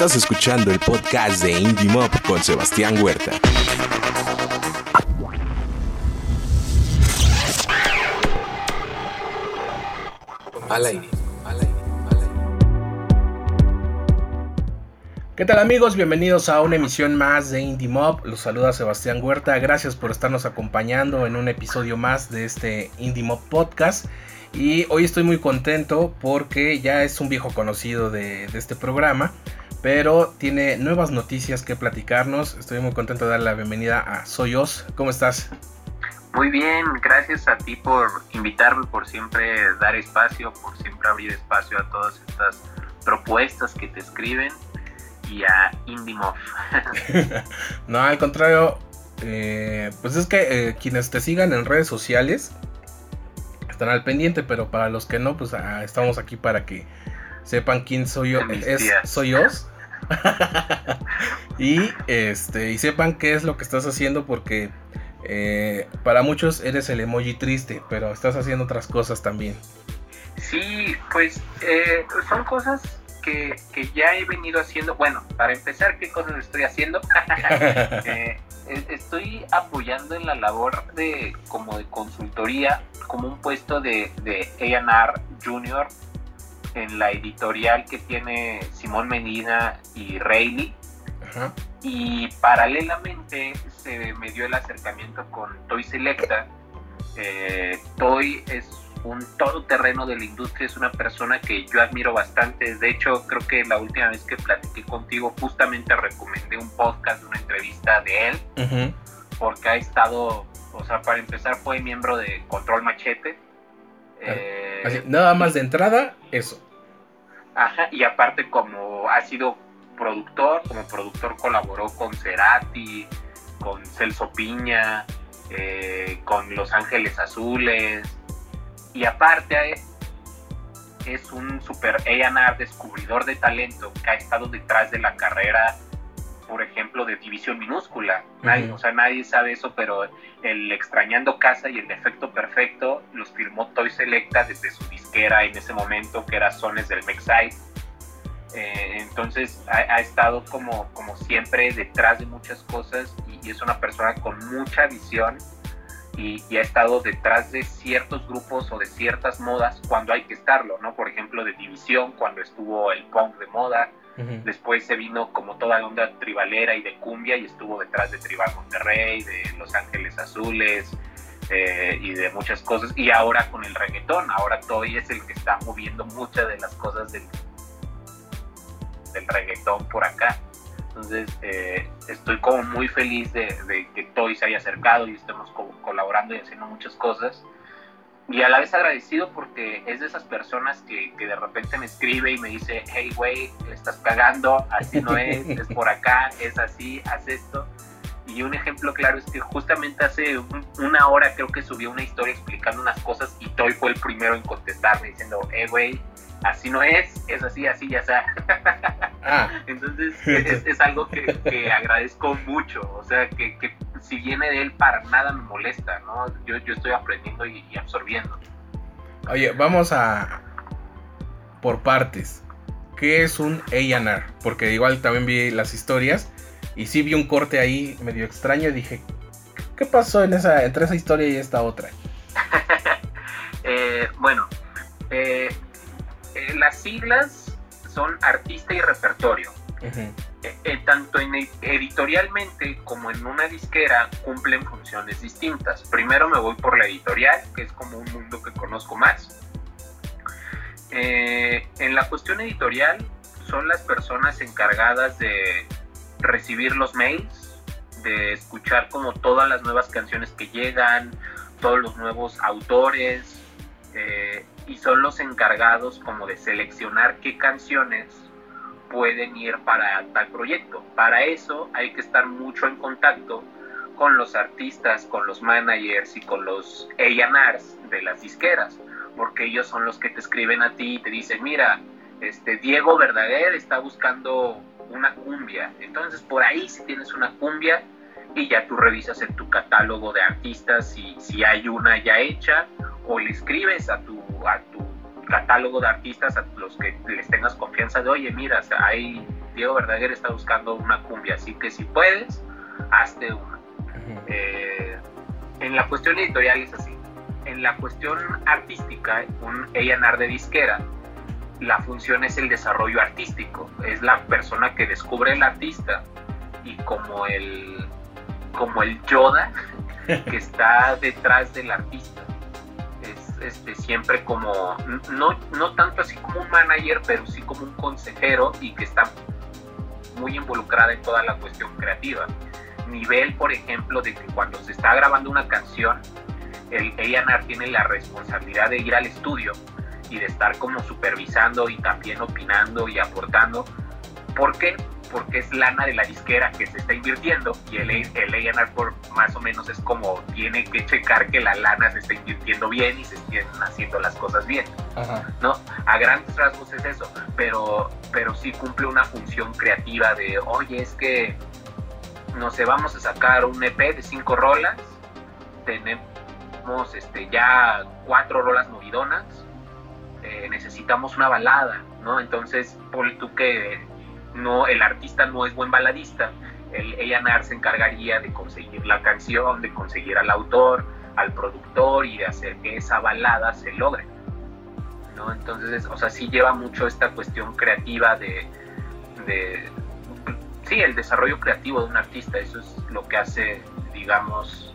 Estás escuchando el podcast de Indie Mob con Sebastián Huerta. Al aire. ¿Qué tal amigos? Bienvenidos a una emisión más de Indie Mob. Los saluda Sebastián Huerta. Gracias por estarnos acompañando en un episodio más de este Indie Mob podcast. Y hoy estoy muy contento porque ya es un viejo conocido de, este programa, pero tiene nuevas noticias que platicarnos. Estoy muy contento de dar la bienvenida a Soyos. ¿Cómo estás? Muy bien, gracias a ti por invitarme, por siempre dar espacio, por siempre abrir espacio a todas estas propuestas que te escriben y a IndieMob. no, al contrario, eh, pues es que eh, quienes te sigan en redes sociales están al pendiente, pero para los que no, pues ah, estamos aquí para que sepan quién soy yo. Es, soy yo. y este y sepan qué es lo que estás haciendo porque eh, para muchos eres el emoji triste, pero estás haciendo otras cosas también. Sí, pues son cosas que, ya he venido haciendo, bueno, para empezar, ¿qué cosas estoy haciendo? Eh, estoy apoyando en la labor de como de consultoría, como un puesto de, de A&R Junior en la editorial que tiene Simón Medina y Rayleigh. Y paralelamente se me dio el acercamiento con Toy Selecta. Eh, Toy es un todoterreno de la industria, es una persona que yo admiro bastante. De hecho, creo que la última vez que platiqué contigo, justamente recomendé un podcast, una entrevista de él, porque ha estado, o sea, para empezar, fue miembro de Control Machete. Eh, nada más de entrada, eso. Ajá, y aparte, como ha sido productor, como productor colaboró con Cerati, con Celso Piña, eh, con Los Ángeles Azules y aparte es un super A&R descubridor de talento que ha estado detrás de la carrera, por ejemplo, de División Minúscula. Nadie, O sea, nadie sabe eso, pero el Extrañando Casa y el Defecto Perfecto los firmó Toy Selecta desde su disquera en ese momento, que era Sones del Mexide. Eh, entonces ha, estado como, como siempre detrás de muchas cosas y es una persona con mucha visión y, ha estado detrás de ciertos grupos o de ciertas modas cuando hay que estarlo, ¿no? Por ejemplo, de División, cuando estuvo el punk de moda, después se vino como toda la onda tribalera y de cumbia y estuvo detrás de Tribal Monterrey, de Los Ángeles Azules eh, y de muchas cosas, y ahora con el reggaetón, ahora Toy es el que está moviendo muchas de las cosas del, del reggaetón por acá. Entonces, eh, estoy como muy feliz de, que Toy se haya acercado y estemos colaborando y haciendo muchas cosas. Y a la vez agradecido porque es de esas personas que, de repente me escribe y me dice, hey, güey, estás cagando, así no es, es por acá, es así, haz esto. Y un ejemplo claro es que justamente hace una hora creo que subí una historia explicando unas cosas y Toy fue el primero en contestarme diciendo, hey, güey, así no es, es así, así, ya está. Ah. Entonces es, algo que, agradezco mucho, o sea, que, si viene de él para nada me molesta, ¿no? Yo, yo estoy aprendiendo y, absorbiendo. Oye, vamos a por partes. ¿Qué es un A&R? Porque igual también vi las historias y sí vi un corte ahí medio extraño y dije, ¿qué pasó en esa, entre esa historia y esta otra? Eh, bueno, eh, eh, las siglas son artista y repertorio. Eh, eh, tanto en editorialmente como en una disquera cumplen funciones distintas. Primero me voy por la editorial, que es como un mundo que conozco más. en la cuestión editorial son las personas encargadas de recibir los mails, de escuchar como todas las nuevas canciones que llegan, todos los nuevos autores, y son los encargados como de seleccionar qué canciones pueden ir para tal proyecto. Para eso hay que estar mucho en contacto con los artistas, con los managers y con los A&Rs de las disqueras, porque ellos son los que te escriben a ti y te dicen, mira, este Diego Verdaguer está buscando una cumbia, entonces por ahí si tienes una cumbia y ya tú revisas en tu catálogo de artistas si, si hay una ya hecha o le escribes a tu a tu catálogo de artistas a los que les tengas confianza de, oye, mira, hay Diego Verdaguer está buscando una cumbia, así que si puedes, hazte una. Eh, en la cuestión editorial es así. En la cuestión artística, un A&R de disquera, la función es el desarrollo artístico. Es la persona que descubre el artista y como el, como el Yoda que está detrás del artista. Es este, siempre como, no, no tanto así como un manager, pero sí como un consejero y que está muy involucrada en toda la cuestión creativa. Nivel, por ejemplo, de que cuando se está grabando una canción, el A&R tiene la responsabilidad de ir al estudio y de estar como supervisando y también opinando y aportando. ¿Por qué? Porque es lana de la disquera que se está invirtiendo y el, el A&R por más o menos es como tiene que checar que la lana se está invirtiendo bien y se estén haciendo las cosas bien. ¿no? A grandes rasgos es eso, pero, pero sí cumple una función creativa de, oye, es que, no sé, vamos a sacar un EP de cinco rolas, tenemos este, ya cuatro rolas movidonas, eh, necesitamos una balada, ¿no? Entonces, por tú que no, el artista no es buen baladista, el A&R se encargaría de conseguir la canción, de conseguir al autor, al productor y de hacer que esa balada se logre. ¿no? Entonces, o sea, sí lleva mucho esta cuestión creativa de, de, sí, el desarrollo creativo de un artista, eso es lo que hace, digamos,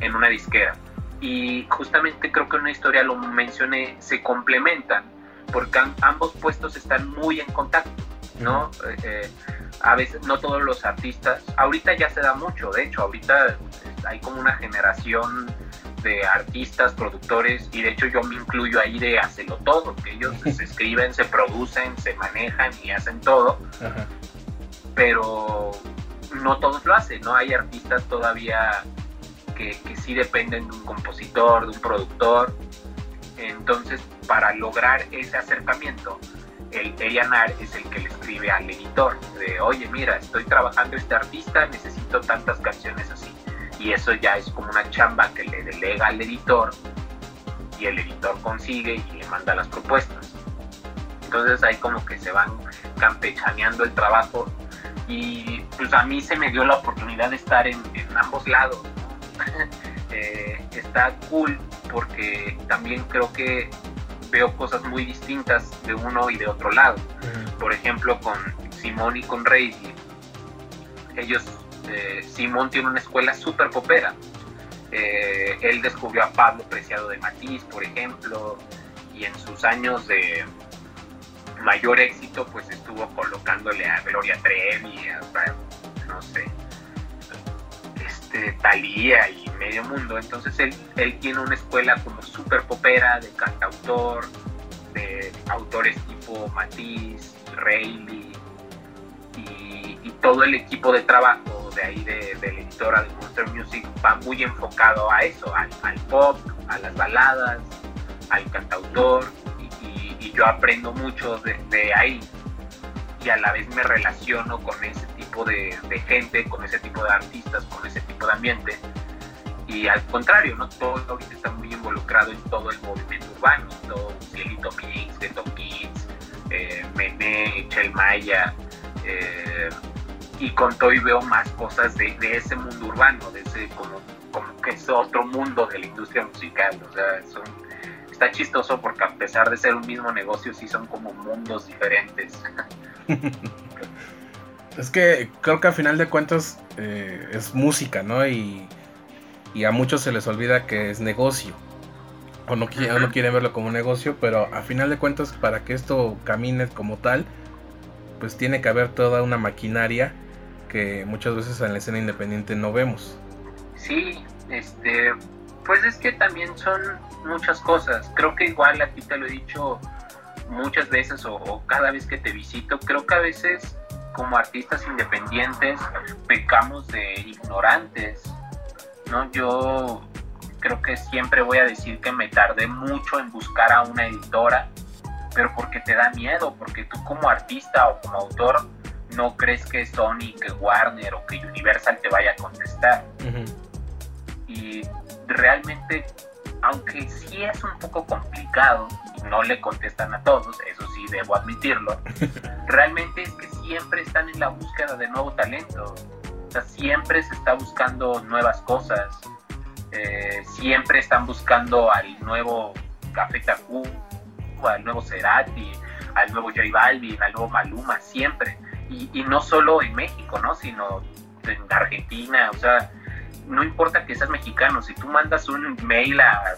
en una disquera y justamente creo que en una historia lo mencioné, se complementan porque ambos puestos están muy en contacto, ¿no? Eh, eh, a veces no todos los artistas, ahorita ya se da mucho, de hecho, ahorita hay como una generación de artistas, productores, y de hecho yo me incluyo ahí de hacerlo todo, que ellos se escriben, se producen, se manejan y hacen todo, pero no todos lo hacen, ¿no? Hay artistas todavía que, sí dependen de un compositor, de un productor. Entonces, para lograr ese acercamiento, el A&R es el que le escribe al editor de, oye, mira, estoy trabajando este artista, necesito tantas canciones así. Y eso ya es como una chamba que le delega al editor y el editor consigue y le manda las propuestas. Entonces ahí como que se van campechaneando el trabajo y pues a mí se me dio la oportunidad de estar en, en ambos lados. Eh, está cool porque también creo que veo cosas muy distintas de uno y de otro lado. Por ejemplo, con Simón y con Rey, ellos, eh, Simón tiene una escuela súper popera. Eh, él descubrió a Pablo Preciado de Matiz, por ejemplo, y en sus años de mayor éxito, pues estuvo colocándole a Gloria Trevi, a, no sé, este, Talía y medio mundo. Entonces él, él tiene una escuela como súper popera de cantautor, de autores tipo Matisse, Rayleigh y, y, todo el equipo de trabajo de ahí de, de, la editora de Monster Music va muy enfocado a eso, al, pop, a las baladas, al cantautor y, y yo aprendo mucho desde de ahí y a la vez me relaciono con ese tipo de, gente, con ese tipo de artistas, con ese tipo de ambiente. Y al contrario, ¿no? Todo ahorita está muy involucrado en todo el movimiento urbano, todo Cielito Mix, Ghetto Kids, eh, Mené, Chel Maya, eh, y con todo y veo más cosas de, ese mundo urbano, de ese como, como que es otro mundo de la industria musical, o sea, está chistoso porque a pesar de ser un mismo negocio, sí son como mundos diferentes. es que creo que a final de cuentas eh, es música, ¿no? Y, a muchos se les olvida que es negocio. O no, no quieren verlo como negocio, pero a final de cuentas para que esto camine como tal, pues tiene que haber toda una maquinaria que muchas veces en la escena independiente no vemos. Sí, este, pues es que también son muchas cosas. Creo que igual aquí te lo he dicho muchas veces o, cada vez que te visito, creo que a veces como artistas independientes pecamos de ignorantes, ¿no? Yo creo que siempre voy a decir que me tardé mucho en buscar a una editora, pero porque te da miedo, porque tú como artista o como autor no crees que Sony, que Warner o que Universal te vaya a contestar. Y realmente aunque sí es un poco complicado y no le contestan a todos, eso sí debo admitirlo, realmente es que siempre están en la búsqueda de nuevo talento. O sea, siempre se está buscando nuevas cosas, eh, siempre están buscando al nuevo Café Tacuba, al nuevo Cerati, al nuevo J Balvin, al nuevo Maluma, siempre. Y, y no solo en México, ¿no? Sino en Argentina, o sea, no importa que seas mexicano, si tú mandas un mail a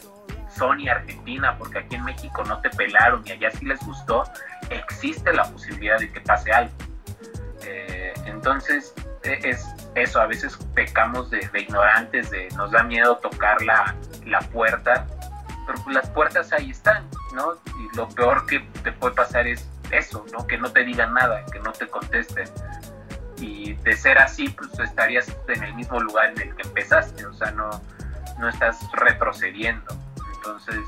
Sony Argentina porque aquí en México no te pelaron y allá sí les gustó, existe la posibilidad de que pase algo. Eh, entonces, e, es eso, a veces pecamos de, ignorantes, de nos da miedo tocar la, la puerta, pero pues las puertas ahí están, ¿no? Y lo peor que te puede pasar es eso, ¿no? Que no te digan nada, que no te contesten y de ser así, pues estarías en el mismo lugar en el que empezaste, o sea, no, no estás retrocediendo. Entonces,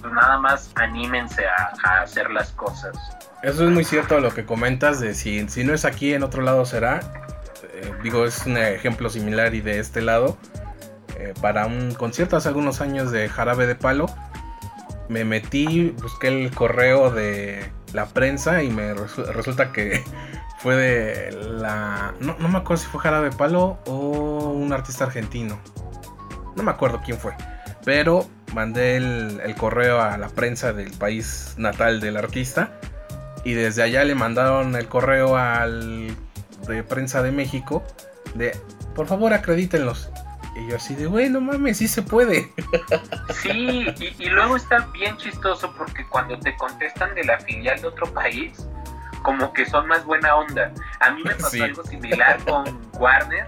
pues nada más anímense a, hacer las cosas. Eso es muy cierto lo que comentas de si, si no es aquí, en otro lado será. Eh, digo, es un ejemplo similar y de este lado. Eh, para un concierto hace algunos años de Jarabe de Palo, me metí, busqué el correo de la prensa y me resulta que fue de la. No, me acuerdo si fue Jarabe Palo o un artista argentino. No me acuerdo quién fue. Pero mandé el, correo a la prensa del país natal del artista. Y desde allá le mandaron el correo al de prensa de México. De por favor acredítenlos. Y yo así de, bueno, mames, sí se puede. Sí, y, y, luego está bien chistoso porque cuando te contestan de la filial de otro país, como que son más buena onda. A mí me pasó algo similar con Warner.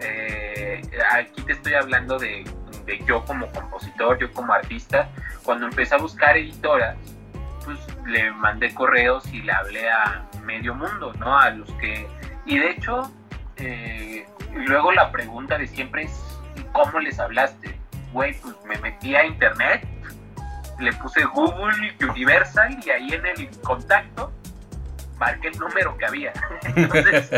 Eh, aquí te estoy hablando de, yo como compositor, yo como artista. Cuando empecé a buscar editoras, pues le mandé correos y le hablé a medio mundo, ¿no? A los que... Y de hecho, eh, luego la pregunta de siempre es, ¿cómo les hablaste? Güey, pues me metí a internet, le puse Google Universal y ahí en el contacto marqué el número que había. Entonces,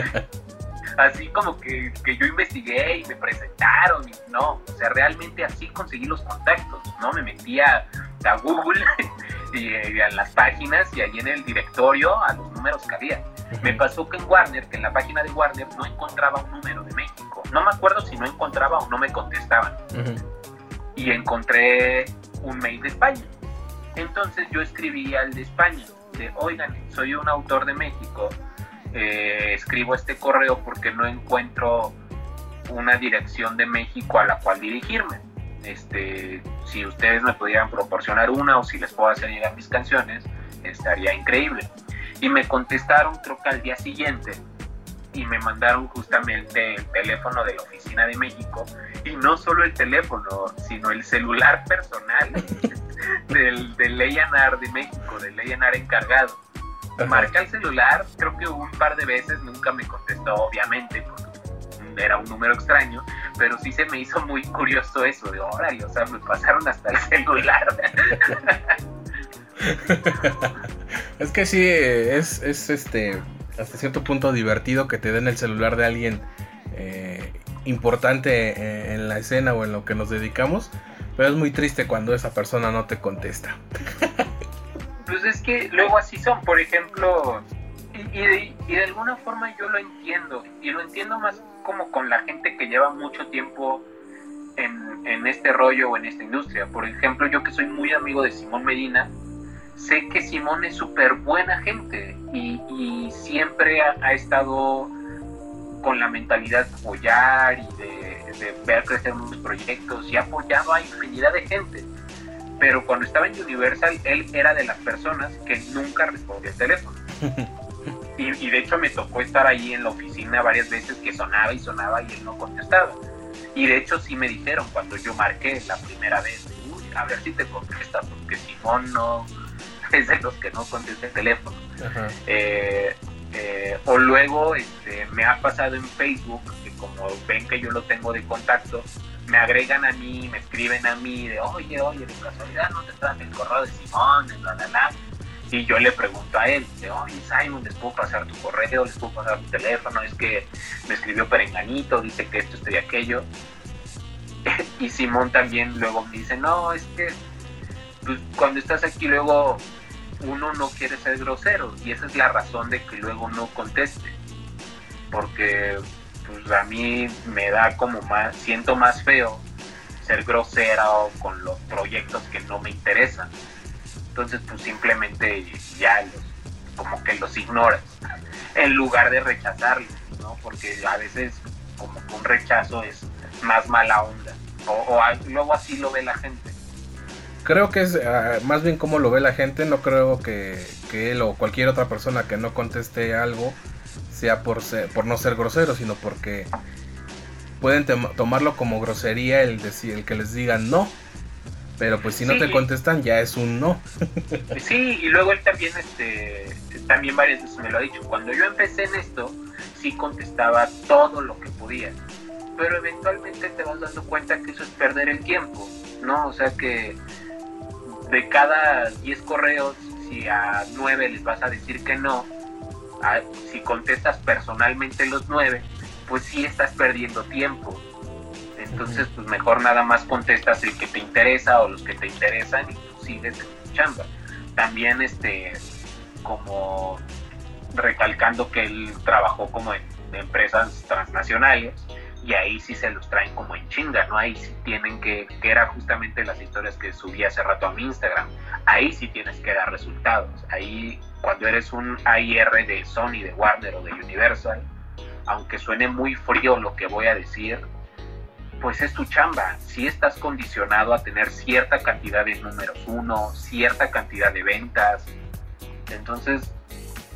así como que, yo investigué y me presentaron y no, o sea, realmente así conseguí los contactos, ¿no? Me metí a, Google y, a las páginas y ahí en el directorio a los números que había. Me pasó que en Warner, que en la página de Warner no encontraba un número de México. No me acuerdo si no encontraba o no me contestaban. Y encontré un mail de España. Entonces yo escribí al de España oigan, soy un autor de México, eh, escribo este correo porque no encuentro una dirección de México a la cual dirigirme. Este, si ustedes me pudieran proporcionar una o si les puedo hacer llegar mis canciones, estaría increíble. Y me contestaron creo que al día siguiente y me mandaron justamente el teléfono de la oficina de México y no solo el teléfono, sino el celular personal del, del de México, del A&R encargado. Marca el celular, creo que un par de veces, nunca me contestó, obviamente, porque era un número extraño, pero sí se me hizo muy curioso eso de, órale, o sea, me pasaron hasta el celular. es que sí, es, es este hasta cierto punto divertido que te den el celular de alguien eh, importante eh, en la escena o en lo que nos dedicamos, pero es muy triste cuando esa persona no te contesta. Pues es que luego así son, por ejemplo, y, de, alguna forma yo lo entiendo, y lo entiendo más como con la gente que lleva mucho tiempo en, en este rollo o en esta industria. Por ejemplo, yo que soy muy amigo de Simón Medina, sé que Simón es súper buena gente y, siempre ha, estado con la mentalidad de apoyar y de, ver crecer nuevos proyectos y ha apoyado a infinidad de gente. Pero cuando estaba en Universal, él era de las personas que nunca respondía el teléfono. Y, y, de hecho me tocó estar ahí en la oficina varias veces que sonaba y sonaba y él no contestaba. Y de hecho sí me dijeron cuando yo marqué la primera vez, a ver si te contesta, porque Simón no, es de los que no contesta el teléfono. Eh, eh, o luego este, me ha pasado en Facebook que como ven que yo lo tengo de contacto, me agregan a mí, me escriben a mí de, oye, oye, de casualidad no te traen el correo de Simón, de bla, bla, Y yo le pregunto a él, de, oye, Simon, ¿les puedo pasar tu correo? ¿Les puedo pasar tu teléfono? Es que me escribió Perenganito, dice que esto, esto y aquello. y Simón también luego me dice, no, es que pues, cuando estás aquí luego uno no quiere ser grosero y esa es la razón de que luego no conteste. Porque pues a mí me da como más, siento más feo ser grosera o con los proyectos que no me interesan. Entonces pues simplemente ya los, como que los ignoras en lugar de rechazarlos, ¿no? Porque a veces como que un rechazo es más mala onda o, luego así lo ve la gente creo que es ah, más bien como lo ve la gente. No creo que, él o cualquier otra persona que no conteste algo sea por, por no ser grosero, sino porque pueden tomarlo como grosería el, decir, el que les digan no. Pero pues si no te contestan ya es un no. sí, y luego él también, este, también varias veces me lo ha dicho. Cuando yo empecé en esto, sí contestaba todo lo que podía. Pero eventualmente te vas dando cuenta que eso es perder el tiempo, ¿no? O sea que de cada 10 correos, si a 9 les vas a decir que no, si contestas personalmente los 9, pues sí estás perdiendo tiempo. Entonces, pues mejor nada más contestas el que te interesa o los que te interesan y tú sigues escuchando. También, este, como recalcando que él trabajó como en empresas transnacionales, y ahí sí se los traen como en chinga, ¿no? Ahí sí tienen que, que era justamente las historias que subí hace rato a mi Instagram, ahí sí tienes que dar resultados, ahí cuando eres un AIR de Sony, de Warner o de Universal, aunque suene muy frío lo que voy a decir, pues es tu chamba, si estás condicionado a tener cierta cantidad de números uno, cierta cantidad de ventas, entonces,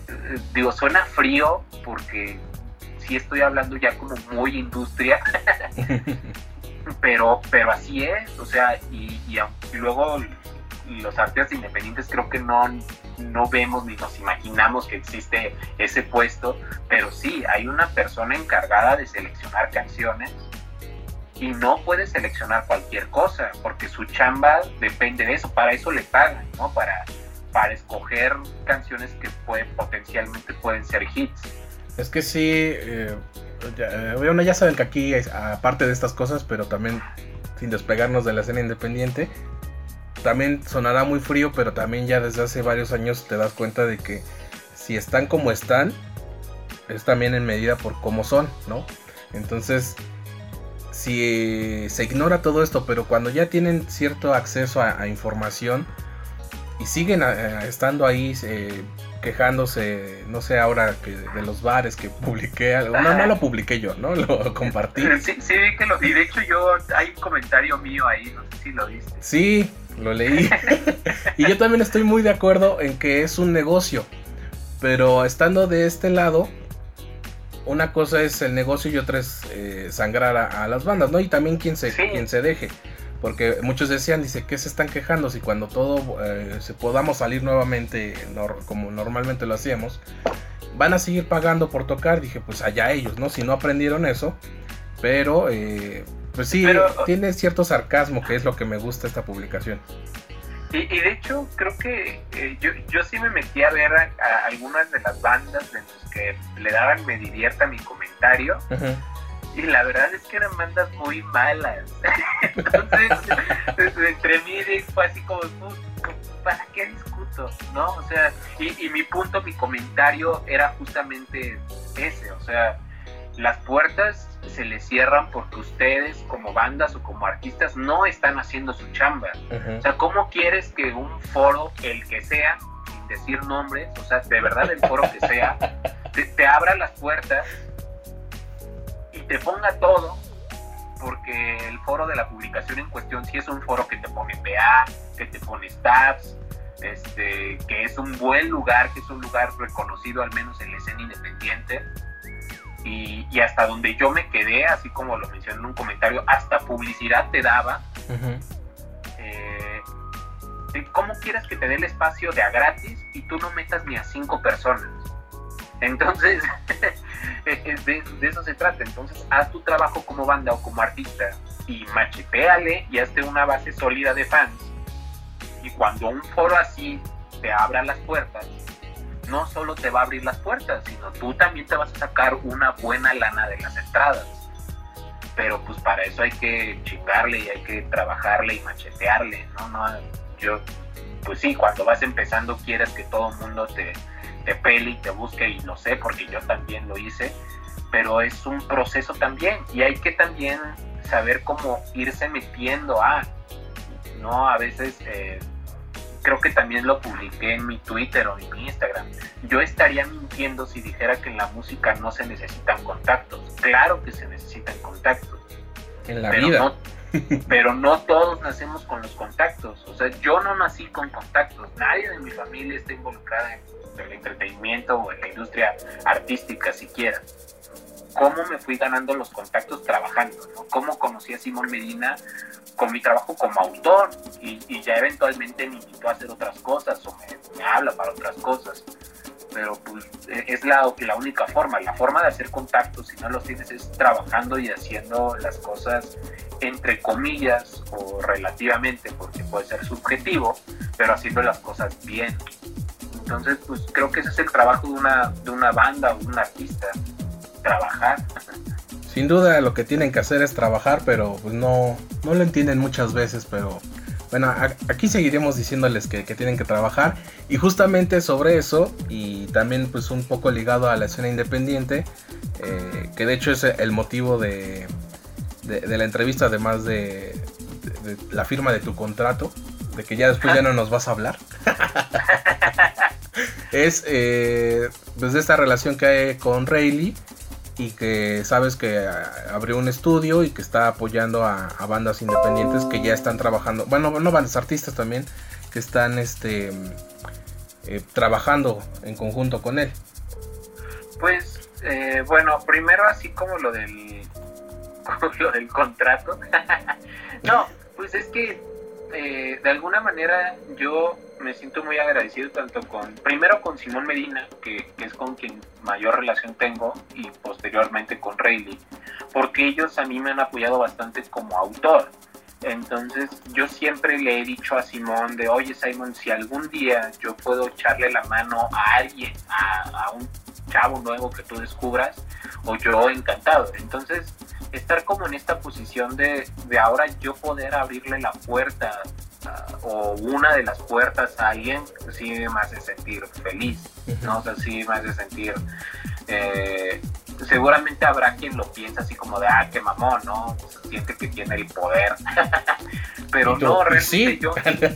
eh, digo, suena frío porque sí estoy hablando ya como muy industria, pero, pero así es, o sea, y, luego los artistas independientes creo que no, no vemos ni nos imaginamos que existe ese puesto, pero sí, hay una persona encargada de seleccionar canciones y no puede seleccionar cualquier cosa, porque su chamba depende de eso, para eso le pagan, ¿no? Para, para escoger canciones que pueden, potencialmente pueden ser hits. Es que sí, eh, ya, ya saben que aquí, aparte de estas cosas, pero también sin despegarnos de la escena independiente, también sonará muy frío, pero también ya desde hace varios años te das cuenta de que si están como están, es también en medida por cómo son, ¿no? Entonces, si se ignora todo esto, pero cuando ya tienen cierto acceso a, información y siguen estando ahí eh, quejándose, no sé ahora que de los bares que publiqué, no, no lo publiqué yo, ¿no? Lo compartí. Sí, sí, que lo, y de hecho yo, hay un comentario mío ahí, no sé si lo viste. Sí, lo leí. y yo también estoy muy de acuerdo en que es un negocio, pero estando de este lado, una cosa es el negocio y otra es eh, sangrar a, las bandas, ¿no? Y también quien se, quien se deje. Porque muchos decían, dice, ¿qué se están quejando? Si cuando todo eh, se podamos salir nuevamente como normalmente lo hacíamos, van a seguir pagando por tocar. Dije, pues allá ellos, ¿no? Si no aprendieron eso. Pero, eh, pues sí, tiene cierto sarcasmo, que es lo que me gusta esta publicación. Y, de hecho, creo que eh, yo, yo sí me metí a ver a, algunas de las bandas de los que le daban me divierta mi comentario. Y la verdad es que eran bandas muy malas. Entonces, entre mí fue así como, ¿para qué discuto? ¿No? O sea, y, mi punto, mi comentario era justamente ese. O sea, las puertas se les cierran porque ustedes como bandas o como artistas no están haciendo su chamba. O sea, ¿cómo quieres que un foro, el que sea, sin decir nombres, o sea, de verdad el foro que sea, te, te abra las puertas te ponga todo, porque el foro de la publicación en cuestión sí es un foro que te pone PA, que te pone stats, este, que es un buen lugar, que es un lugar reconocido al menos en la escena independiente. Y, hasta donde yo me quedé, así como lo mencioné en un comentario, hasta publicidad te daba. Eh, ¿Cómo quieres que te dé el espacio de a gratis y tú no metas ni a cinco personas? Entonces, de, eso se trata. Entonces, haz tu trabajo como banda o como artista y macheteale y hazte una base sólida de fans. Y cuando un foro así te abra las puertas, no solo te va a abrir las puertas, sino tú también te vas a sacar una buena lana de las entradas. pero pues para eso hay que chicarle y hay que trabajarle y machetearle, ¿no? no yo, pues sí, cuando vas empezando quieres que todo el mundo te, te pele y te busque y lo sé porque yo también lo hice, pero es un proceso también y hay que también saber cómo irse metiendo a, ¿no? A veces eh, creo que también lo publiqué en mi Twitter o en mi Instagram. Yo estaría mintiendo si dijera que en la música no se necesitan contactos. Claro que se necesitan contactos. En la vida. No, pero no todos nacemos con los contactos. O sea, yo no nací con contactos. Nadie de mi familia está involucrada en el entretenimiento o en la industria artística siquiera. ¿Cómo me fui ganando los contactos trabajando? ¿no? ¿Cómo conocí a Simón Medina? con mi trabajo como autor y, ya eventualmente me invitó a hacer otras cosas o me, habla para otras cosas. Pero pues e, es la, la única forma, la forma de hacer contactos, si no los tienes, es trabajando y haciendo las cosas entre comillas o relativamente, porque puede ser subjetivo, pero haciendo las cosas bien. Entonces, pues creo que ese es el trabajo de una, de una banda o de un artista, trabajar. Sin duda lo que tienen que hacer es trabajar, pero pues no, no lo entienden muchas veces, pero bueno, aquí seguiremos diciéndoles que, tienen que trabajar y justamente sobre eso y también pues un poco ligado a la escena independiente, eh, que de hecho es el motivo de, de, la entrevista además de, la firma de tu contrato, de que ya después ya no nos vas a hablar. es eh, pues de esta relación que hay con Rayleigh y que sabes que abrió un estudio y que está apoyando a, bandas independientes que ya están trabajando, bueno, no bandas, artistas también que están este eh, trabajando en conjunto con él. Pues eh, bueno, primero así como lo del lo del contrato. no, pues es que eh, de alguna manera yo me siento muy agradecido tanto con, primero con Simón Medina, que, es con quien mayor relación tengo, y posteriormente con Rayleigh, porque ellos a mí me han apoyado bastante como autor. Entonces yo siempre le he dicho a Simón de, oye Simón, si algún día yo puedo echarle la mano a alguien, a, a un chavo nuevo que tú descubras, o yo encantado. Entonces estar como en esta posición de, de ahora yo poder abrirle la puerta o una de las puertas a alguien, sí me hace sentir feliz, ¿no? O sea, sí me hace sentir... Eh, seguramente habrá quien lo piensa así como de, ah, qué mamón, ¿no? siente que tiene el poder. pero no, pues realmente yo,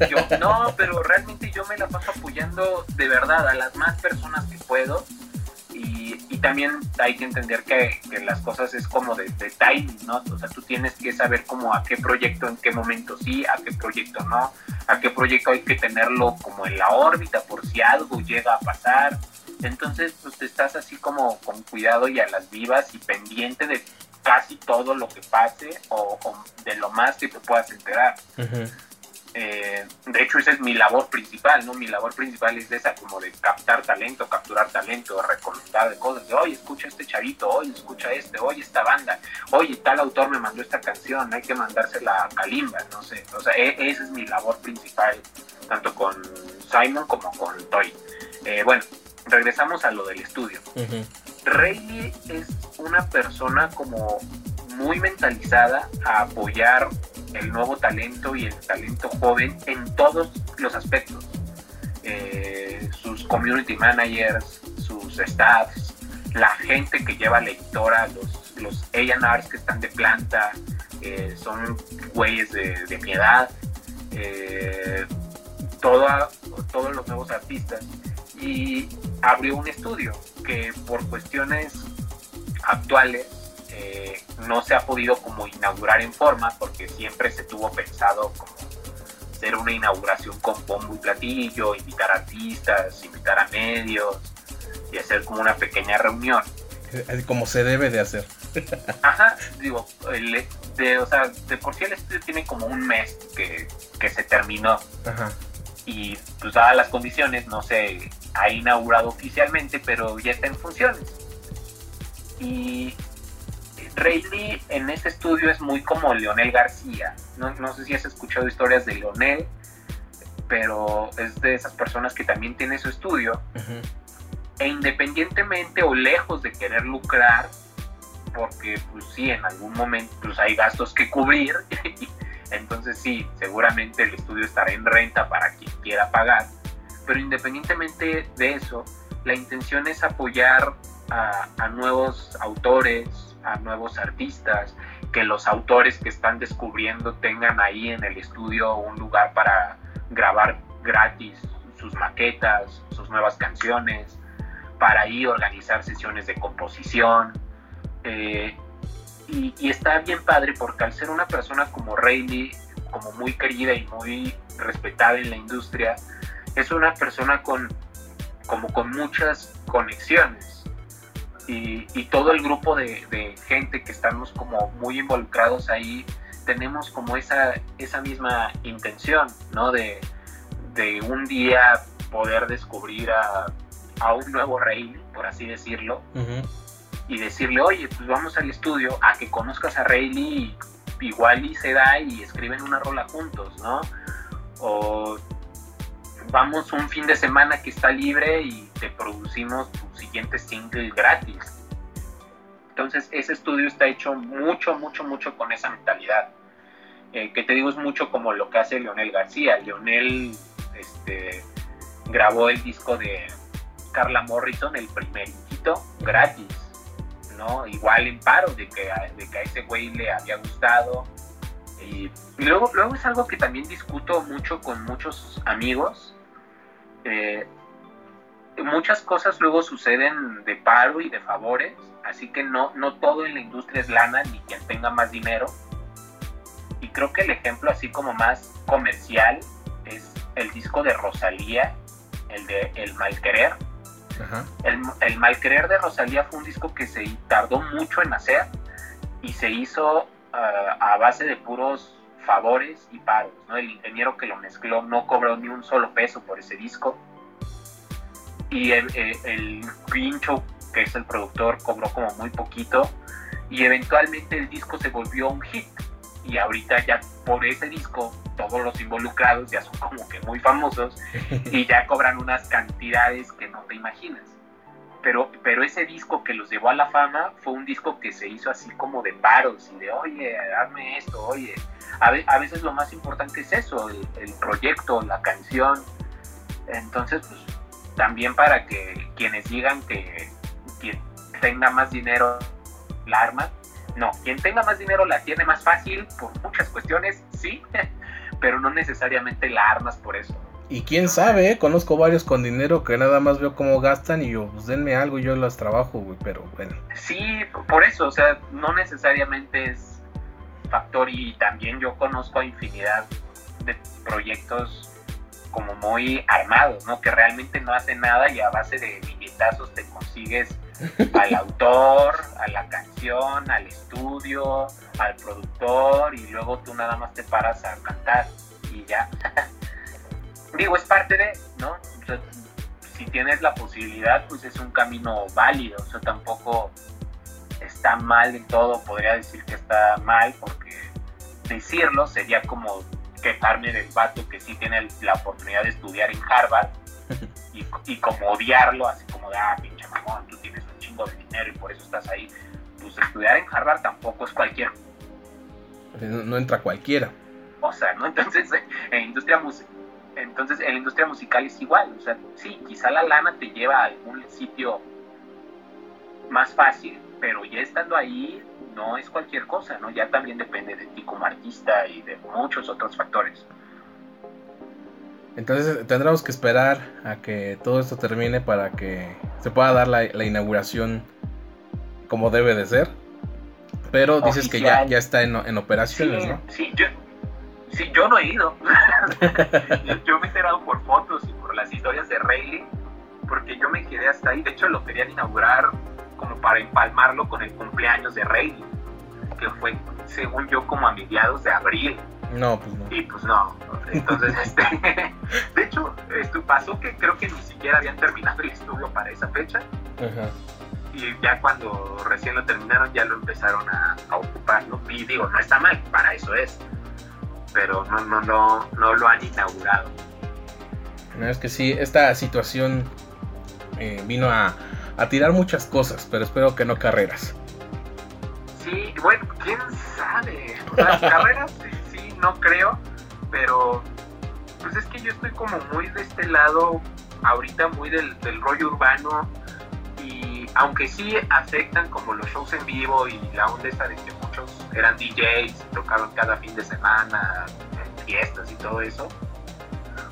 yo, no, pero realmente yo me la paso apoyando de verdad a las más personas que puedo y, también hay que entender que, las cosas es como de, timing, ¿no? O sea, tú tienes que saber como a qué proyecto, en qué momento sí, a qué proyecto no, a qué proyecto hay que tenerlo como en la órbita por si algo llega a pasar. Entonces, pues estás así como con cuidado y a las vivas y pendiente de casi todo lo que pase o, de lo más que te puedas enterar. Eh, de hecho, esa es mi labor principal, ¿no? Mi labor principal es esa, como de captar talento, capturar talento, recomendar de cosas, de, oye, escucha este chavito, oye, escucha este, oye, esta banda, oye, tal autor me mandó esta canción, hay que mandársela a Kalimba, no sé. O sea, e, esa es mi labor principal, tanto con Simon como con Toy. Eh, bueno, regresamos a lo del estudio. Rayleigh es una persona como muy mentalizada a apoyar el nuevo talento y el talento joven en todos los aspectos. Eh, sus community managers, sus staffs, la gente que lleva la editora, los, los A&Rs que están de planta, eh, son güeyes de, de mi edad, eh, todos los nuevos artistas. Y abrió un estudio que por cuestiones actuales eh, no se ha podido como inaugurar en forma porque siempre se tuvo pensado como hacer una inauguración con bombo y platillo, invitar artistas, invitar a medios y hacer como una pequeña reunión. Como se debe de hacer. Ajá, digo, de, o sea, de por sí el estudio tiene como un mes que, que se terminó. Ajá. Y pues dadas las condiciones no se ha inaugurado oficialmente, pero ya está en funciones. Y Rayleigh en este estudio es muy como Leonel García. No, sé si has escuchado historias de Leonel, pero es de esas personas que también tiene su estudio. E independientemente o lejos de querer lucrar, porque pues sí, en algún momento pues hay gastos que cubrir, entonces sí, seguramente el estudio estará en renta para quien quiera pagar, pero independientemente de eso, la intención es apoyar a, nuevos autores, a nuevos artistas, que los autores que están descubriendo tengan ahí en el estudio un lugar para grabar gratis sus maquetas, sus nuevas canciones, para ahí organizar sesiones de composición. Eh, y, está bien padre porque al ser una persona como Rayleigh, como muy querida y muy respetada en la industria, es una persona con, como con muchas conexiones. Y, todo el grupo de, de, gente que estamos como muy involucrados ahí, tenemos como esa, esa misma intención, ¿no? De, de un día poder descubrir a, a un nuevo rey, por así decirlo, y decirle, oye, pues vamos al estudio a que conozcas a Rayleigh y igual y se da y escriben una rola juntos, ¿no? O vamos un fin de semana que está libre y te producimos tu siguiente single gratis. Entonces ese estudio está hecho mucho, mucho, mucho con esa mentalidad. Eh, que te digo es mucho como lo que hace Leonel García. Leonel este, grabó el disco de Carla Morrison, el primerito, gratis, ¿no? Igual en paro de que, de que a ese güey le había gustado. Y, luego, luego es algo que también discuto mucho con muchos amigos. Eh, muchas cosas luego suceden de paro y de favores, así que no, no todo en la industria es lana ni quien tenga más dinero. Y creo que el ejemplo así como más comercial es el disco de Rosalía, el de El Malquerer. El, el Malquerer de Rosalía fue un disco que se tardó mucho en hacer y se hizo ah, a base de puros favores y paros. ¿no? El ingeniero que lo mezcló no cobró ni un solo peso por ese disco. Y el, el, el Pincho, que es el productor, cobró como muy poquito. Y eventualmente el disco se volvió un hit y ahorita ya por ese disco todos los involucrados ya son como que muy famosos y ya cobran unas cantidades que no te imaginas. Pero, pero ese disco que los llevó a la fama fue un disco que se hizo así como de paros y de, oye, hazme esto, oye. A, a veces lo más importante es eso, el, el proyecto, la canción. Entonces, pues también para que quienes digan que quien tenga más dinero la arma, no, quien tenga más dinero la tiene más fácil por muchas cuestiones, sí, pero no necesariamente la armas por eso. Y quién sabe, ¿eh? conozco varios con dinero que nada más veo cómo gastan y yo, pues denme algo y yo las trabajo, güey, pero bueno. Sí, por eso, o sea, no necesariamente es factor y también yo conozco a infinidad de proyectos como muy armados, ¿no? Que realmente no hacen nada y a base de billetazos te consigues al autor, a la canción, al estudio, al productor y luego tú nada más te paras a cantar y ya. Digo, es parte de, ¿no? si tienes la posibilidad, pues es un camino válido, o sea, tampoco está mal del todo, podría decir que está mal porque decirlo sería como quejarme del vato que sí tiene la oportunidad de estudiar en Harvard y, y como odiarlo, así como de, ah, pinche mamón, tú tienes de dinero y por eso estás ahí. Pues estudiar en Harvard tampoco es cualquier. No, entra cualquiera. O sea, ¿no? Entonces, en industria entonces en la industria musical es igual. O sea, sí, quizá la lana te lleva a algún sitio más fácil, pero ya estando ahí no es cualquier cosa, ¿no? Ya también depende de ti como artista y de muchos otros factores. Entonces tendremos que esperar a que todo esto termine para que se pueda dar la, inauguración como debe de ser. Pero dices que ya, ya está en, en operaciones, ¿no? Sí yo, sí, yo no he ido. yo me he enterado por fotos y por las historias de Rayleigh, porque yo me quedé hasta ahí. De hecho, lo querían inaugurar como para empalmarlo con el cumpleaños de Rayleigh, que fue, según yo, como a mediados de abril. No, pues no. Y pues no. Entonces, este, de hecho, esto pasó que creo que ni siquiera habían terminado el estudio para esa fecha. Y ya cuando recién lo terminaron, ya lo empezaron a, ocupar, ¿no? Y digo, no está mal, para eso es. Pero no, no, no, no lo han inaugurado. No, es que sí, esta situación eh, vino a, a tirar muchas cosas, pero espero que no carreras. Sí, bueno, quién sabe. O sea, carreras sí, sí, no creo, pero pues es que yo estoy como muy de este lado, ahorita muy del, del rollo urbano, y aunque sí afectan como los shows en vivo y la onda esa de que muchos eran DJs, tocaban cada fin de semana, en fiestas y todo eso,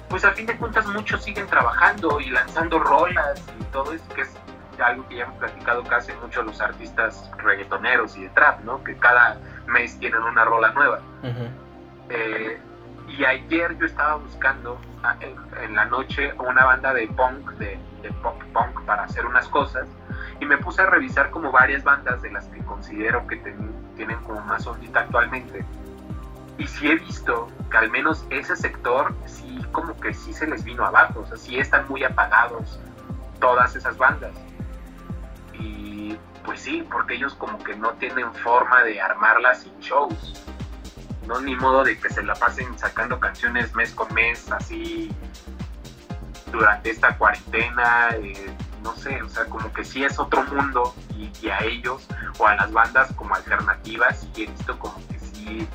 pues a fin de cuentas muchos siguen trabajando y lanzando rolas y todo eso, que es algo que ya hemos platicado casi mucho los artistas reggaetoneros y de trap, ¿no? Que cada mes tienen una rola nueva. eh, y ayer yo estaba buscando ah, en, en, la noche una banda de punk, de, de, pop punk para hacer unas cosas y me puse a revisar como varias bandas de las que considero que tienen como más ondita actualmente. Y sí he visto que al menos ese sector sí como que sí se les vino abajo, o sea, sí están muy apagados todas esas bandas. Y pues sí, porque ellos como que no tienen forma de armarlas sin shows no ni modo de que se la pasen sacando canciones mes con mes así durante esta cuarentena eh, no sé o sea como que sí es otro mundo y, y, a ellos o a las bandas como alternativas sí he visto como que sí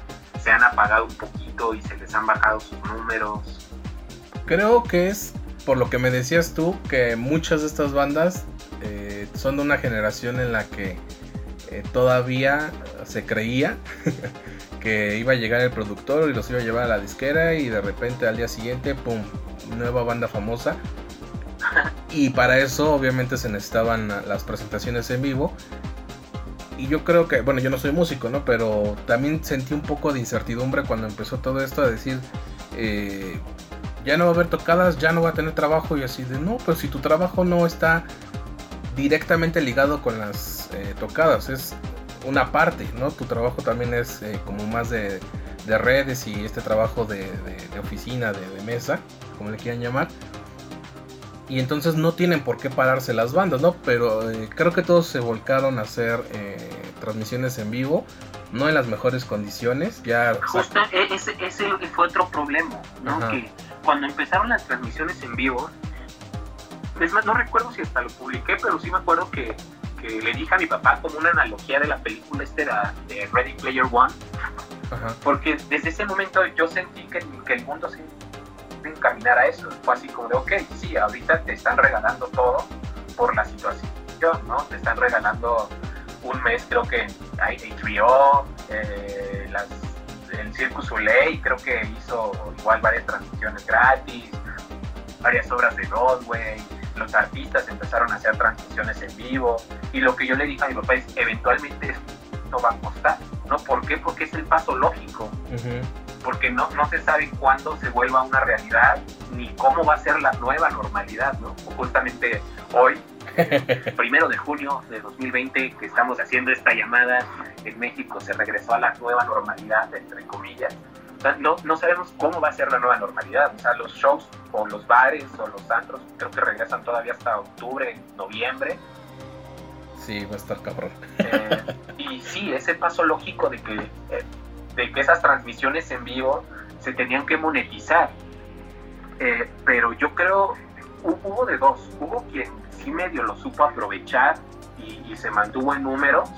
se han apagado un poquito y se les han bajado sus números creo que es por lo que me decías tú que muchas de estas bandas eh, son de una generación en la que eh, todavía se creía que iba a llegar el productor y los iba a llevar a la disquera y de repente al día siguiente, ¡pum!, nueva banda famosa. Y para eso obviamente se necesitaban las presentaciones en vivo. Y yo creo que, bueno, yo no soy músico, ¿no? Pero también sentí un poco de incertidumbre cuando empezó todo esto a decir, eh, ya no va a haber tocadas, ya no va a tener trabajo y así de, no, pues si tu trabajo no está directamente ligado con las eh, tocadas, es una parte, ¿no? Tu trabajo también es eh, como más de, de, redes y este trabajo de oficina, de, mesa, como le quieran llamar. Y entonces no tienen por qué pararse las bandas, ¿no? Pero eh, creo que todos se volcaron a hacer eh, transmisiones en vivo, no en las mejores condiciones. Ya, Justo e, ese, ese fue otro problema, ¿no? Ajá. Que cuando empezaron las transmisiones en vivo, es más, no recuerdo si hasta lo publiqué, pero sí me acuerdo que que le dije a mi papá como una analogía de la película este de, de Ready Player One, Ajá. porque desde ese momento yo sentí que, que el mundo se encaminara a eso, fue así como de, ok, sí, ahorita te están regalando todo por la situación, ¿no? Te están regalando un mes, creo que hay HBO, eh, las, el Circus Soleil, creo que hizo igual varias transmisiones gratis, varias obras de Broadway, los artistas empezaron a hacer transmisiones en vivo y lo que yo le dije a mi papá es eventualmente esto va a costar, ¿no? ¿Por qué? Porque es el paso lógico, uh -huh. Porque no, no se sabe cuándo se vuelva una realidad ni cómo va a ser la nueva normalidad, ¿no? Justamente hoy, primero de junio de 2020, que estamos haciendo esta llamada, en México se regresó a la nueva normalidad, entre comillas, no, no, sabemos cómo va a ser la nueva normalidad. O sea, los shows o los bares o los antros creo que regresan todavía hasta octubre, noviembre. Sí, va a estar cabrón. Eh, y sí, ese paso lógico de que, eh, de que esas transmisiones en vivo se tenían que monetizar. Eh, pero yo creo, hubo de dos. Hubo quien sí medio lo supo aprovechar y, y se mantuvo en números.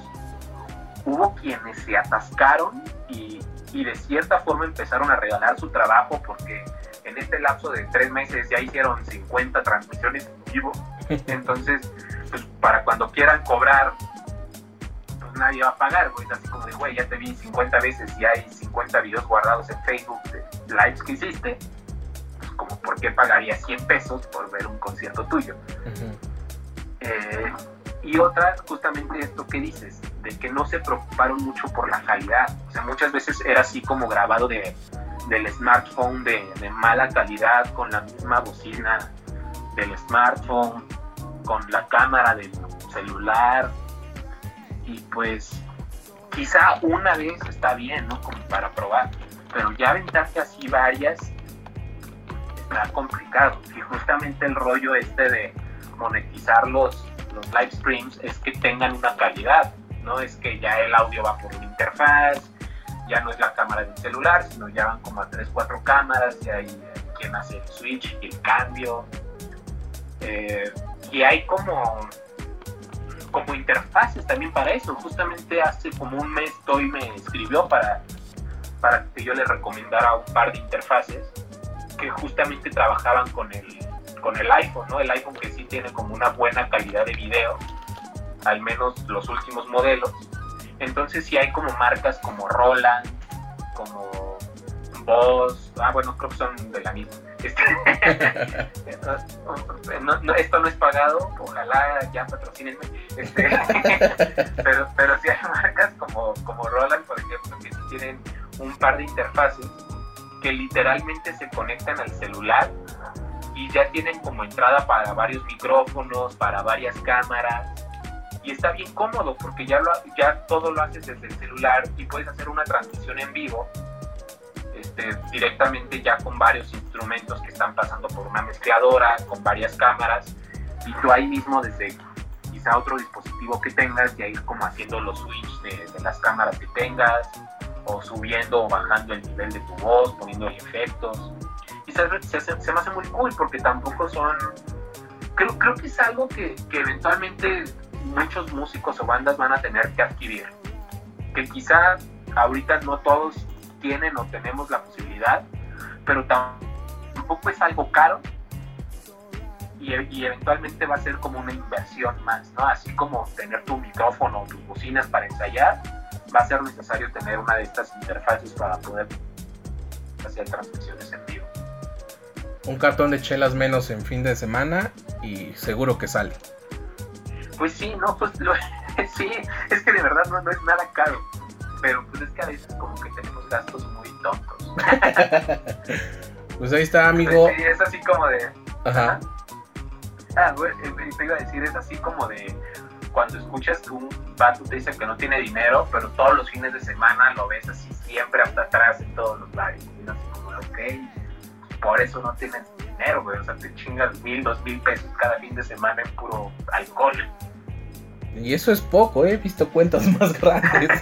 Hubo quienes se atascaron y, y de cierta forma empezaron a regalar su trabajo porque en este lapso de tres meses ya hicieron 50 transmisiones en vivo. Entonces, pues para cuando quieran cobrar, nadie va a pagar, güey. Así como de, güey, ya te vi 50 veces y hay 50 videos guardados en Facebook de lives que hiciste. Pues como, ¿por qué pagaría 100 pesos por ver un concierto tuyo? Uh -huh. eh, y otra, justamente esto que dices, de que no se preocuparon mucho por la calidad. O sea, muchas veces era así como grabado de, del smartphone de, de, mala calidad, con la misma bocina del smartphone, con la cámara del celular. Y pues quizá una vez está bien, ¿no? Como para probar. Pero ya aventarte así varias está complicado. Y justamente el rollo este de monetizar los, los live streams es que tengan una calidad no es que ya el audio va por una interfaz, ya no es la cámara del celular, sino ya van como a 3, 4 cámaras, y hay quien hace el switch el cambio. Eh, y hay como, como interfaces también para eso. Justamente hace como un mes Toy me escribió para, para que yo le recomendara un par de interfaces que justamente trabajaban con el, con el iPhone, ¿no? El iPhone que sí tiene como una buena calidad de video, al menos los últimos modelos. Entonces sí hay como marcas como Roland, como Boss, ah bueno, creo que son de la misma. Este, esto no es pagado, ojalá ya patrocinenme. Este, pero, pero sí hay marcas como, como Roland, por ejemplo, que tienen un par de interfaces que literalmente se conectan al celular y ya tienen como entrada para varios micrófonos, para varias cámaras. Y está bien cómodo porque ya, lo, ya todo lo haces desde el celular y puedes hacer una transmisión en vivo este, directamente ya con varios instrumentos que están pasando por una mezcladora, con varias cámaras, y tú ahí mismo desde quizá otro dispositivo que tengas, ya ir como haciendo los switches de, las cámaras que tengas, o subiendo o bajando el nivel de tu voz, poniendo efectos. Y se, me hace muy cool porque tampoco son... Creo, creo que es algo que, que eventualmente muchos músicos o bandas van a tener que adquirir. Que quizá ahorita no todos tienen o tenemos la posibilidad, pero tampoco es algo caro y, eventualmente va a ser como una inversión más, ¿no? Así como tener tu micrófono o tus bocinas para ensayar, va a ser necesario tener una de estas interfaces para poder hacer transmisiones en vivo. Un cartón de chelas menos en fin de semana y seguro que sale. Pues sí, no, pues sí, es que de verdad no, no es nada caro pero pues es que a veces como que tenemos gastos muy tontos. pues ahí está, amigo. Sí, es así como de... Ajá. Ah, güey, eh, te iba a decir, es así como de cuando escuchas que un vato te dice que no tiene dinero, pero todos los fines de semana lo ves así siempre hasta atrás en todos los lados. Y así como, ok, por eso no tienes dinero, güey. O sea, te chingas mil, dos mil pesos cada fin de semana en puro alcohol. Y eso es poco, ¿eh? he visto cuentas más grandes.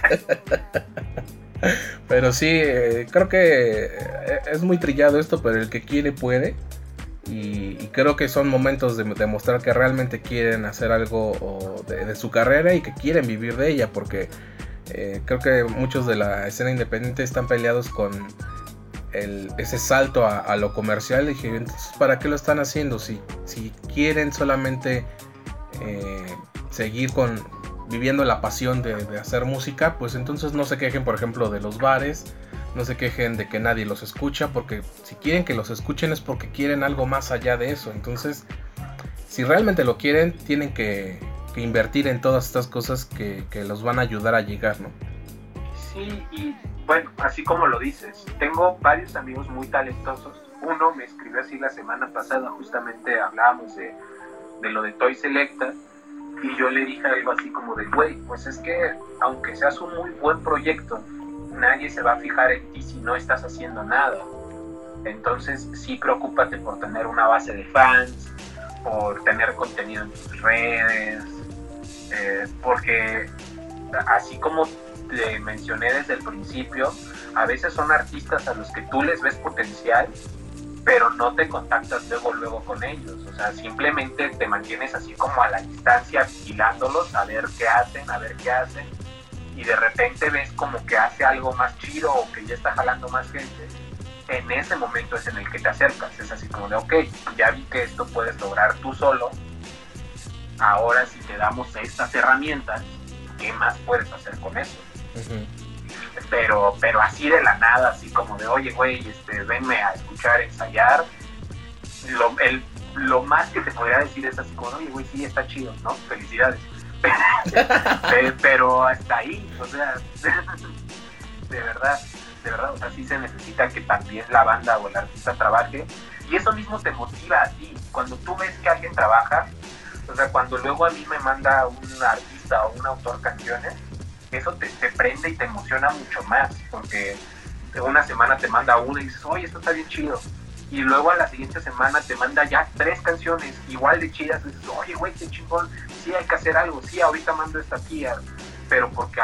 pero sí, eh, creo que eh, es muy trillado esto, pero el que quiere puede. Y, creo que son momentos de demostrar que realmente quieren hacer algo de, su carrera y que quieren vivir de ella, porque creo que muchos de la escena independiente están peleados con ese salto a, lo comercial. Y dije, entonces, ¿para qué lo están haciendo? Si, si quieren solamente seguir con viviendo la pasión de, hacer música, pues entonces no se quejen, por ejemplo, de los bares, no se quejen de que nadie los escucha, porque si quieren que los escuchen es porque quieren algo más allá de eso. Entonces, si realmente lo quieren, tienen que, invertir en todas estas cosas que, que, los van a ayudar a llegar, ¿no? Sí, y bueno, así como lo dices, tengo varios amigos muy talentosos. Uno me escribió así la semana pasada, justamente hablábamos de, de lo de Toy Selecta y yo le dije algo así como de, güey, pues es que aunque seas un muy buen proyecto, nadie se va a fijar en ti si no estás haciendo nada. Entonces sí preocúpate por tener una base de fans, por tener contenido en tus redes, eh, porque así como te mencioné desde el principio, a veces son artistas a los que tú les ves potencial pero no te contactas luego, luego con ellos. O sea, simplemente te mantienes así como a la distancia vigilándolos, a ver qué hacen, a ver qué hacen. Y de repente ves como que hace algo más chido o que ya está jalando más gente. En ese momento es en el que te acercas. Es así como de, ok, ya vi que esto puedes lograr tú solo. Ahora si te damos estas herramientas, ¿qué más puedes hacer con eso? Pero, pero así de la nada, así como de, oye, güey, este, venme a escuchar, ensayar. Lo, el, lo más que te podría decir es así como, oye, güey, sí, está chido, ¿no? Felicidades. pero hasta ahí, o sea, de verdad, de verdad, o sea, sí se necesita que también la banda o el artista trabaje. Y eso mismo te motiva a ti. Cuando tú ves que alguien trabaja, o sea, cuando luego a mí me manda un artista o un autor canciones, eso te, prende y te emociona mucho más, porque una semana te manda una y dices, oye, esto está bien chido. Y luego a la siguiente semana te manda ya tres canciones igual de chidas. Y dices, oye, güey, qué chingón, sí hay que hacer algo, sí, ahorita mando esta tía. Pero porque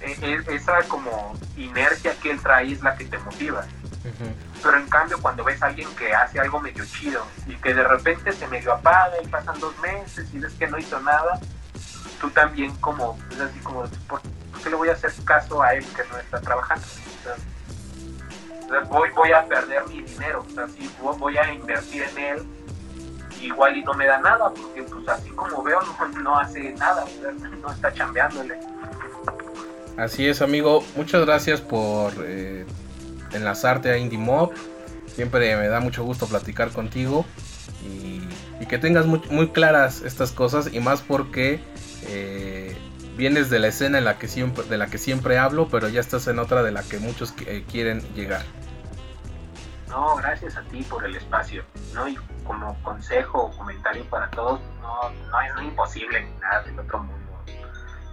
e, e, esa como inercia que él trae es la que te motiva. Pero en cambio, cuando ves a alguien que hace algo medio chido y que de repente se medio apaga y pasan dos meses y ves que no hizo nada, tú también como, es así como, ¿por qué le voy a hacer caso a él que no está trabajando? O sea, voy, voy a perder mi dinero, o sea, si voy a invertir en él, igual y no me da nada, porque pues así como veo no, no hace nada, no está chambeándole. Así es, amigo. Muchas gracias por eh, enlazarte a Indie Mob. Siempre me da mucho gusto platicar contigo y, que tengas muy, claras estas cosas y más porque eh, vienes de la escena en la que siempre, de la que siempre hablo, pero ya estás en otra de la que muchos eh, quieren llegar. No, gracias a ti por el espacio, ¿no? Y como consejo o comentario para todos, no, no es imposible ni nada del otro mundo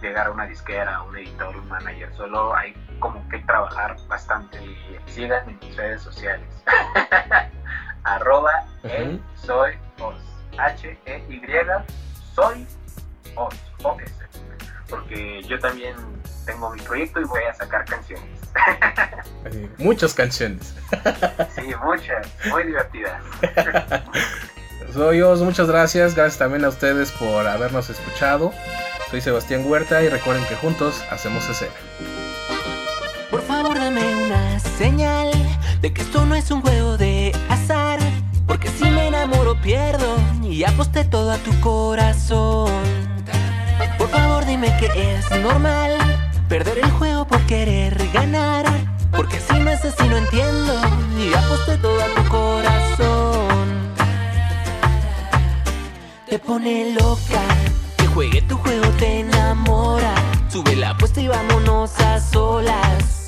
llegar a una disquera, un editor, un manager, solo hay como que trabajar bastante y sigan en mis redes sociales. Arroba soy os. H-E-Y soy O-S. Porque yo también tengo mi proyecto y voy a sacar canciones. muchas canciones. sí, muchas, muy divertidas. Soy Os, muchas gracias. Gracias también a ustedes por habernos escuchado. Soy Sebastián Huerta y recuerden que juntos hacemos escena. Por favor dame una señal de que esto no es un juego de azar. Porque si me enamoro pierdo y aposté todo a tu corazón. Dime que es normal perder el juego por querer ganar. Porque si no es así no entiendo y aposté todo a tu corazón. Te pone loca que juegue tu juego te enamora. Sube la apuesta y vámonos a solas.